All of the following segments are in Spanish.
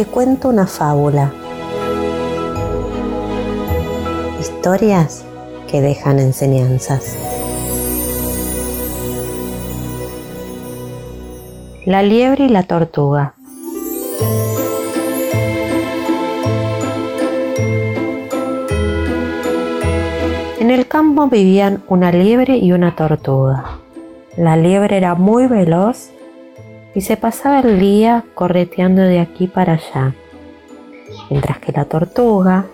te cuento una fábula. Historias que dejan enseñanzas. La liebre y la tortuga. En el campo vivían una liebre y una tortuga. La liebre era muy veloz y se pasaba el día correteando de aquí para allá, mientras que la tortuga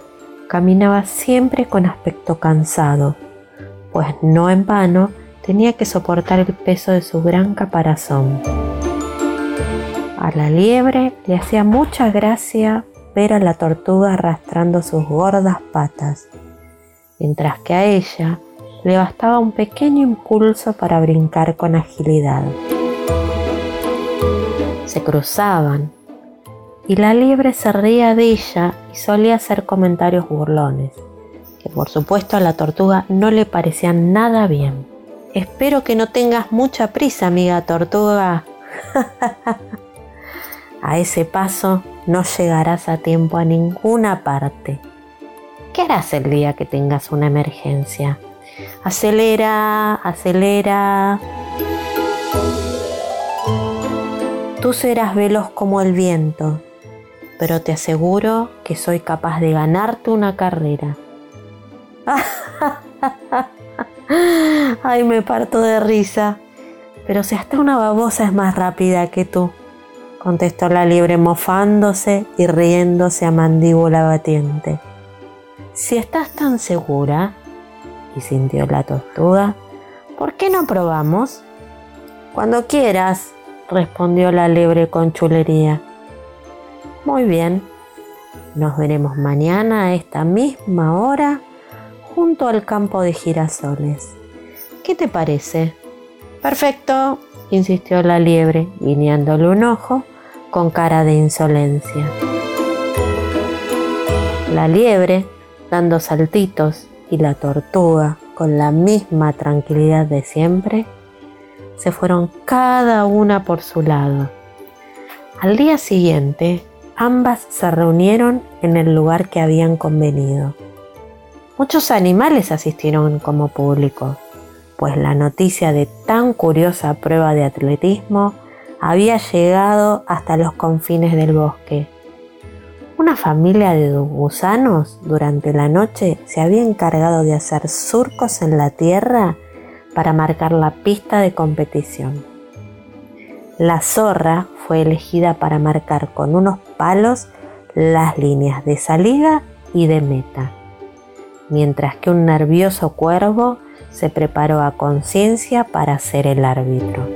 caminaba siempre con aspecto cansado, pues no en vano tenía que soportar el peso de su gran caparazón. A la liebre le hacía mucha gracia ver a la tortuga arrastrando sus gordas patas, mientras que a ella le bastaba un pequeño impulso para brincar con agilidad se cruzaban y la liebre se reía de ella y solía hacer comentarios burlones, que por supuesto a la tortuga no le parecían nada bien. Espero que no tengas mucha prisa, amiga tortuga. a ese paso no llegarás a tiempo a ninguna parte. ¿Qué harás el día que tengas una emergencia? Acelera, acelera. Tú serás veloz como el viento, pero te aseguro que soy capaz de ganarte una carrera. Ay, me parto de risa. Pero si hasta una babosa es más rápida que tú, contestó la liebre mofándose y riéndose a mandíbula batiente. Si estás tan segura, y sintió la tortuga, ¿por qué no probamos? Cuando quieras, respondió la liebre con chulería. Muy bien, nos veremos mañana a esta misma hora junto al campo de girasoles. ¿Qué te parece? Perfecto, insistió la liebre, guiñándole un ojo con cara de insolencia. La liebre, dando saltitos, y la tortuga, con la misma tranquilidad de siempre, se fueron cada una por su lado. Al día siguiente, ambas se reunieron en el lugar que habían convenido. Muchos animales asistieron como público, pues la noticia de tan curiosa prueba de atletismo había llegado hasta los confines del bosque. Una familia de gusanos durante la noche se había encargado de hacer surcos en la tierra para marcar la pista de competición. La zorra fue elegida para marcar con unos palos las líneas de salida y de meta, mientras que un nervioso cuervo se preparó a conciencia para ser el árbitro.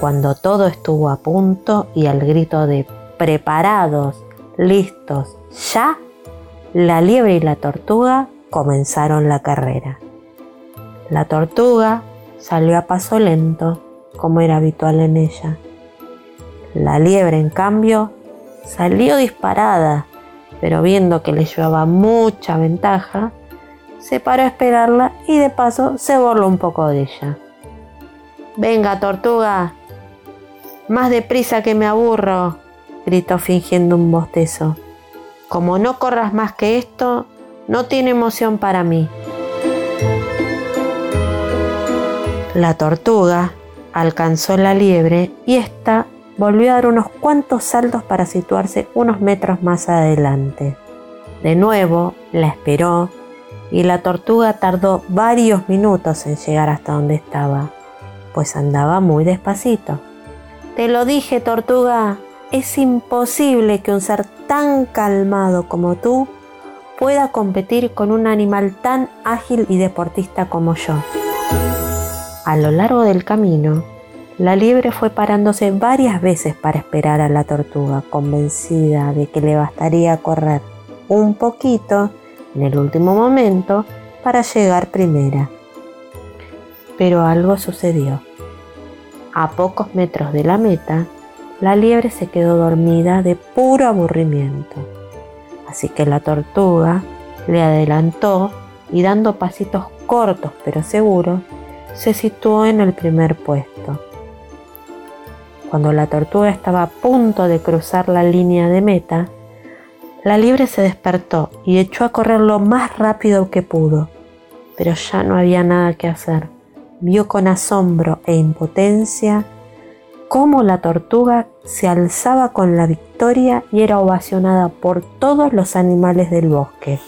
Cuando todo estuvo a punto y al grito de preparados, listos, ya, la liebre y la tortuga comenzaron la carrera. La tortuga salió a paso lento, como era habitual en ella. La liebre, en cambio, salió disparada, pero viendo que le llevaba mucha ventaja, se paró a esperarla y de paso se burló un poco de ella. Venga, tortuga, más deprisa que me aburro, gritó fingiendo un bostezo. Como no corras más que esto, no tiene emoción para mí. La tortuga alcanzó la liebre y ésta volvió a dar unos cuantos saltos para situarse unos metros más adelante. De nuevo la esperó y la tortuga tardó varios minutos en llegar hasta donde estaba, pues andaba muy despacito. Te lo dije, tortuga, es imposible que un ser tan calmado como tú pueda competir con un animal tan ágil y deportista como yo. A lo largo del camino, la liebre fue parándose varias veces para esperar a la tortuga, convencida de que le bastaría correr un poquito en el último momento para llegar primera. Pero algo sucedió. A pocos metros de la meta, la liebre se quedó dormida de puro aburrimiento. Así que la tortuga le adelantó y dando pasitos cortos pero seguros, se situó en el primer puesto. Cuando la tortuga estaba a punto de cruzar la línea de meta, la liebre se despertó y echó a correr lo más rápido que pudo, pero ya no había nada que hacer. Vio con asombro e impotencia cómo la tortuga se alzaba con la victoria y era ovacionada por todos los animales del bosque.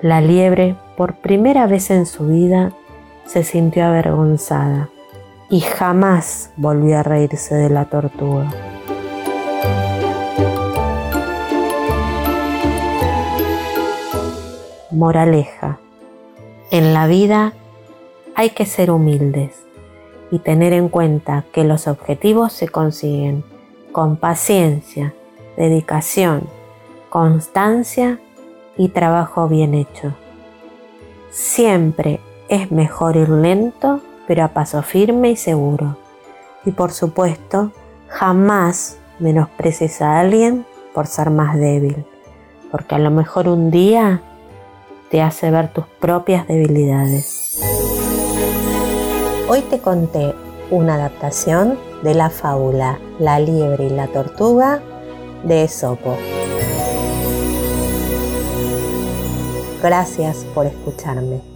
La liebre, por primera vez en su vida, se sintió avergonzada y jamás volvió a reírse de la tortuga. Moraleja. En la vida hay que ser humildes y tener en cuenta que los objetivos se consiguen con paciencia, dedicación, constancia y trabajo bien hecho. Siempre es mejor ir lento, pero a paso firme y seguro. Y por supuesto, jamás menosprecies a alguien por ser más débil, porque a lo mejor un día te hace ver tus propias debilidades. Hoy te conté una adaptación de la fábula La liebre y la tortuga de Esopo. Gracias por escucharme.